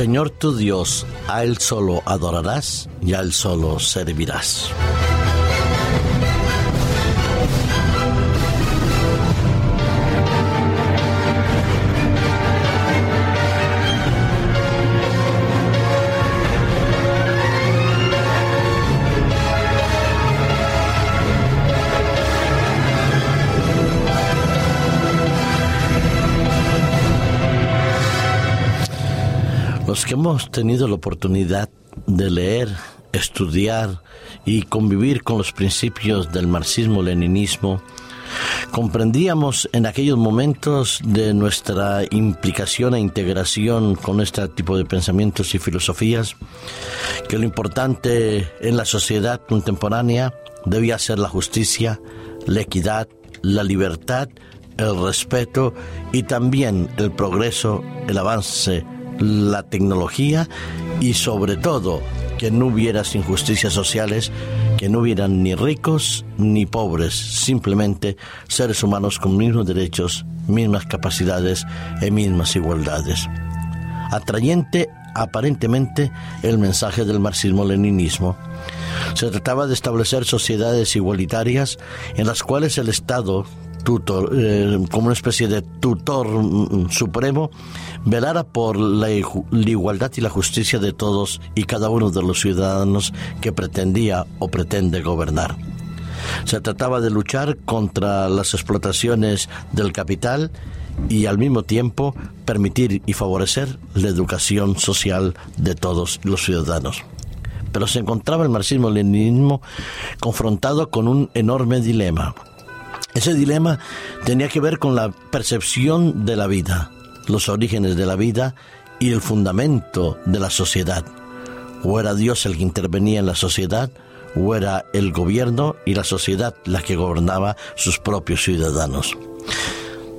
Señor tu Dios, a Él solo adorarás y a Él solo servirás. Los que hemos tenido la oportunidad de leer, estudiar y convivir con los principios del marxismo-leninismo, comprendíamos en aquellos momentos de nuestra implicación e integración con este tipo de pensamientos y filosofías que lo importante en la sociedad contemporánea debía ser la justicia, la equidad, la libertad, el respeto y también el progreso, el avance la tecnología y sobre todo que no hubiera injusticias sociales, que no hubieran ni ricos ni pobres, simplemente seres humanos con mismos derechos, mismas capacidades y mismas igualdades. Atrayente aparentemente el mensaje del marxismo-leninismo. Se trataba de establecer sociedades igualitarias en las cuales el Estado tutor, eh, como una especie de tutor mm, supremo, velara por la, igualdad y la justicia de todos y cada uno de los ciudadanos que pretendía o pretende gobernar. Se trataba de luchar contra las explotaciones del capital y al mismo tiempo permitir y favorecer la educación social de todos los ciudadanos. Pero se encontraba el marxismo-leninismo confrontado con un enorme dilema ese dilema tenía que ver con la percepción de la vida, los orígenes de la vida y el fundamento de la sociedad. O era Dios el que intervenía en la sociedad, o era el gobierno y la sociedad la que gobernaba sus propios ciudadanos.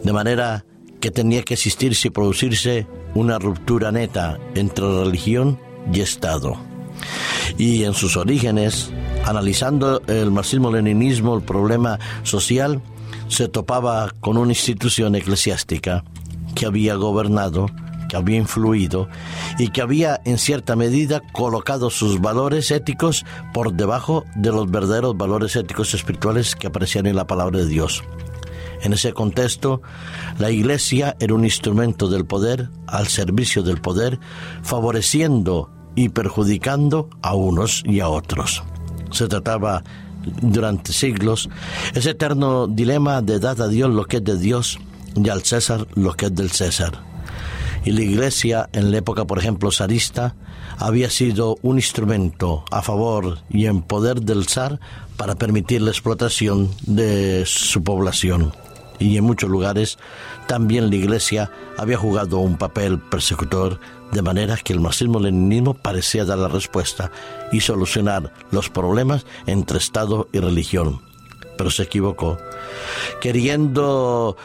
De manera que tenía que existirse y producirse una ruptura neta entre religión y Estado. Y en sus orígenes, analizando el marxismo-leninismo, el problema social, se topaba con una institución eclesiástica que había gobernado, que había influido y que había en cierta medida colocado sus valores éticos por debajo de los verdaderos valores éticos espirituales que aparecían en la palabra de Dios. En ese contexto, la Iglesia era un instrumento del poder al servicio del poder, favoreciendo y perjudicando a unos y a otros. Se trataba durante siglos ese eterno dilema de dar a Dios lo que es de Dios y al César lo que es del César. Y la Iglesia, en la época, por ejemplo, zarista, había sido un instrumento a favor y en poder del zar para permitir la explotación de su población. Y en muchos lugares también la Iglesia había jugado un papel persecutor de manera que el marxismo-leninismo parecía dar la respuesta y solucionar los problemas entre Estado y religión. Pero se equivocó, queriendo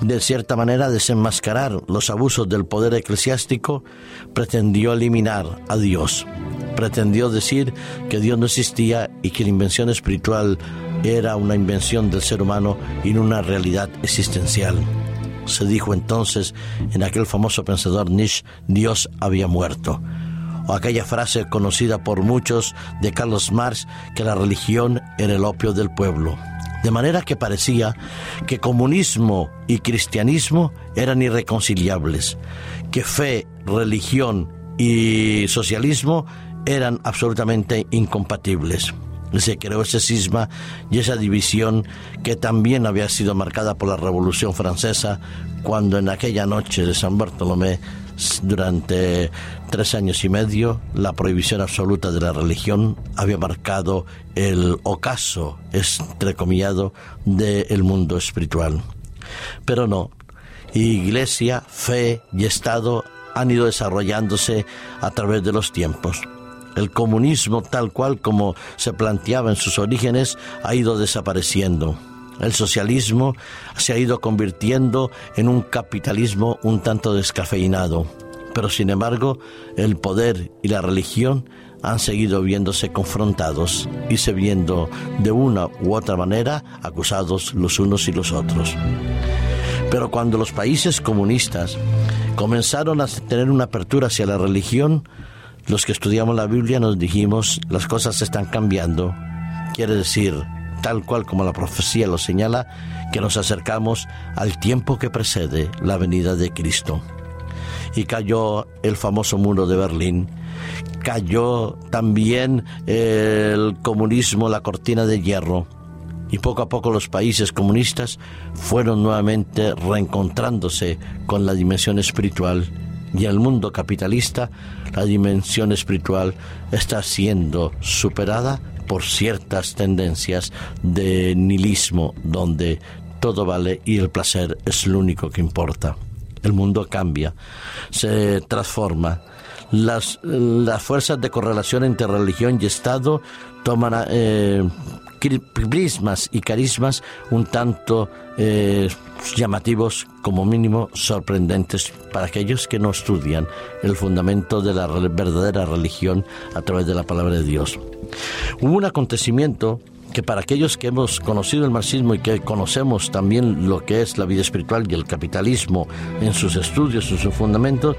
de cierta manera desenmascarar los abusos del poder eclesiástico, pretendió eliminar a Dios. Pretendió decir que Dios no existía y que la invención espiritual era una invención del ser humano y no una realidad existencial se dijo entonces en aquel famoso pensador Nietzsche, Dios había muerto. O aquella frase conocida por muchos de Carlos Marx, que la religión era el opio del pueblo. De manera que parecía que comunismo y cristianismo eran irreconciliables, que fe, religión y socialismo eran absolutamente incompatibles se creó ese cisma y esa división que también había sido marcada por la Revolución Francesa cuando en aquella noche de San Bartolomé durante tres años y medio la prohibición absoluta de la religión había marcado el ocaso, entrecomillado, del mundo espiritual. Pero no, iglesia, fe y Estado han ido desarrollándose a través de los tiempos. El comunismo tal cual como se planteaba en sus orígenes ha ido desapareciendo. El socialismo se ha ido convirtiendo en un capitalismo un tanto descafeinado. Pero sin embargo, el poder y la religión han seguido viéndose confrontados y se viendo de una u otra manera acusados los unos y los otros. Pero cuando los países comunistas comenzaron a tener una apertura hacia la religión, los que estudiamos la Biblia nos dijimos, las cosas están cambiando. Quiere decir, tal cual como la profecía lo señala, que nos acercamos al tiempo que precede la venida de Cristo. Y cayó el famoso muro de Berlín, cayó también el comunismo, la cortina de hierro, y poco a poco los países comunistas fueron nuevamente reencontrándose con la dimensión espiritual y el mundo capitalista la dimensión espiritual está siendo superada por ciertas tendencias de nihilismo donde todo vale y el placer es lo único que importa. El mundo cambia, se transforma. Las, las fuerzas de correlación entre religión y Estado toman eh, prismas y carismas un tanto eh, llamativos, como mínimo sorprendentes para aquellos que no estudian el fundamento de la verdadera religión a través de la palabra de Dios. Hubo un acontecimiento que para aquellos que hemos conocido el marxismo y que conocemos también lo que es la vida espiritual y el capitalismo en sus estudios, en sus fundamentos,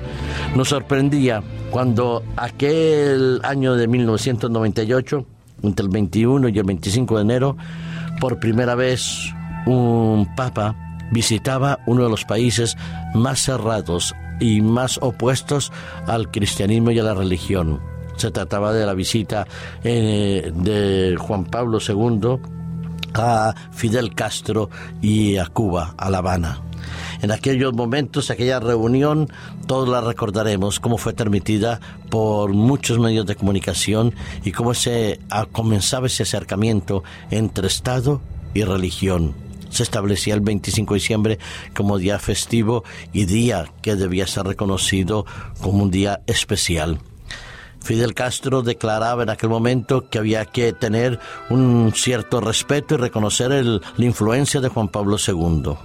nos sorprendía cuando aquel año de 1998 entre el 21 y el 25 de enero, por primera vez un papa visitaba uno de los países más cerrados y más opuestos al cristianismo y a la religión. Se trataba de la visita eh, de Juan Pablo II a Fidel Castro y a Cuba, a La Habana. En aquellos momentos, aquella reunión, todos la recordaremos, cómo fue transmitida por muchos medios de comunicación y cómo se comenzaba ese acercamiento entre Estado y religión. Se establecía el 25 de diciembre como día festivo y día que debía ser reconocido como un día especial. Fidel Castro declaraba en aquel momento que había que tener un cierto respeto y reconocer la influencia de Juan Pablo II.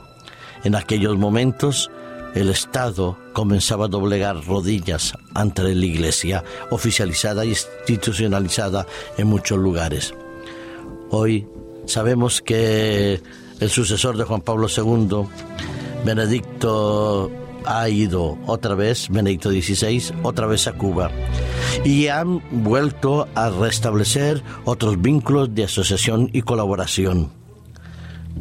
En aquellos momentos, el Estado comenzaba a doblegar rodillas ante la Iglesia, oficializada e institucionalizada en muchos lugares. Hoy sabemos que el sucesor de Juan Pablo II, Benedicto, ha ido otra vez, Benedicto XVI, otra vez a Cuba, y han vuelto a restablecer otros vínculos de asociación y colaboración.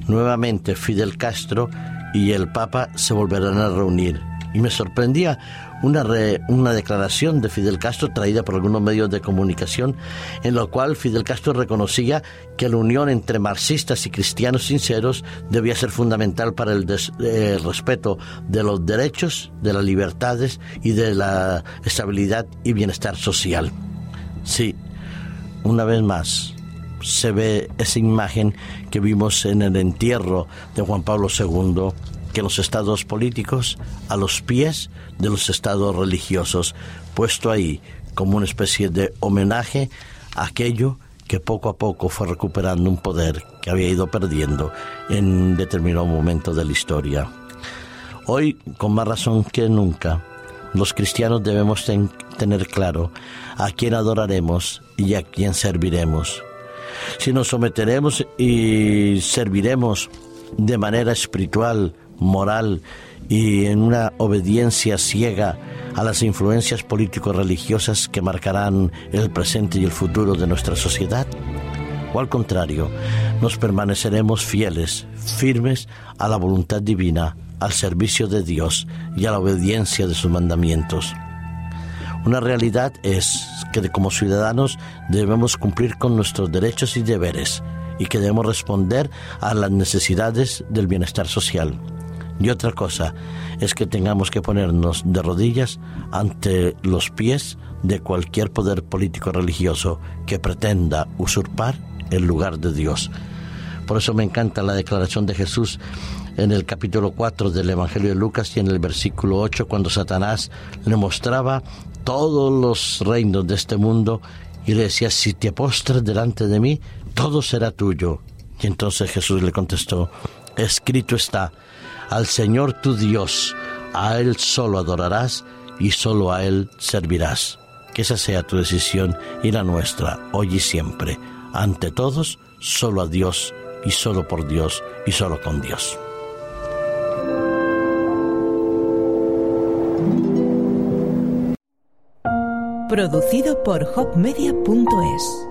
Nuevamente Fidel Castro y el Papa se volverán a reunir. Y me sorprendía una, una declaración de Fidel Castro traída por algunos medios de comunicación, en la cual Fidel Castro reconocía que la unión entre marxistas y cristianos sinceros debía ser fundamental para el, el respeto de los derechos, de las libertades y de la estabilidad y bienestar social. Sí, una vez más, se ve esa imagen que vimos en el entierro de Juan Pablo II, que los estados políticos a los pies de los estados religiosos, puesto ahí como una especie de homenaje a aquello que poco a poco fue recuperando un poder que había ido perdiendo en determinado momento de la historia. Hoy, con más razón que nunca, los cristianos debemos tener claro a quién adoraremos y a quién serviremos si nos someteremos y serviremos de manera espiritual, moral y en una obediencia ciega a las influencias político-religiosas que marcarán el presente y el futuro de nuestra sociedad? ¿O al contrario, nos permaneceremos fieles, firmes a la voluntad divina, al servicio de Dios y a la obediencia de sus mandamientos? Una realidad es que como ciudadanos debemos cumplir con nuestros derechos y deberes y que debemos responder a las necesidades del bienestar social. Y otra cosa es que tengamos que ponernos de rodillas ante los pies de cualquier poder político religioso que pretenda usurpar el lugar de Dios. Por eso me encanta la declaración de Jesús en el capítulo 4 del Evangelio de Lucas y en el versículo 8 cuando Satanás le mostraba todos los reinos de este mundo y le decía, si te postras delante de mí, todo será tuyo. Y entonces Jesús le contestó, escrito está, al Señor tu Dios, a Él solo adorarás y solo a Él servirás. Que esa sea tu decisión y la nuestra, hoy y siempre. Ante todos, solo a Dios y solo por Dios y solo con Dios. Producido por hopmedia.es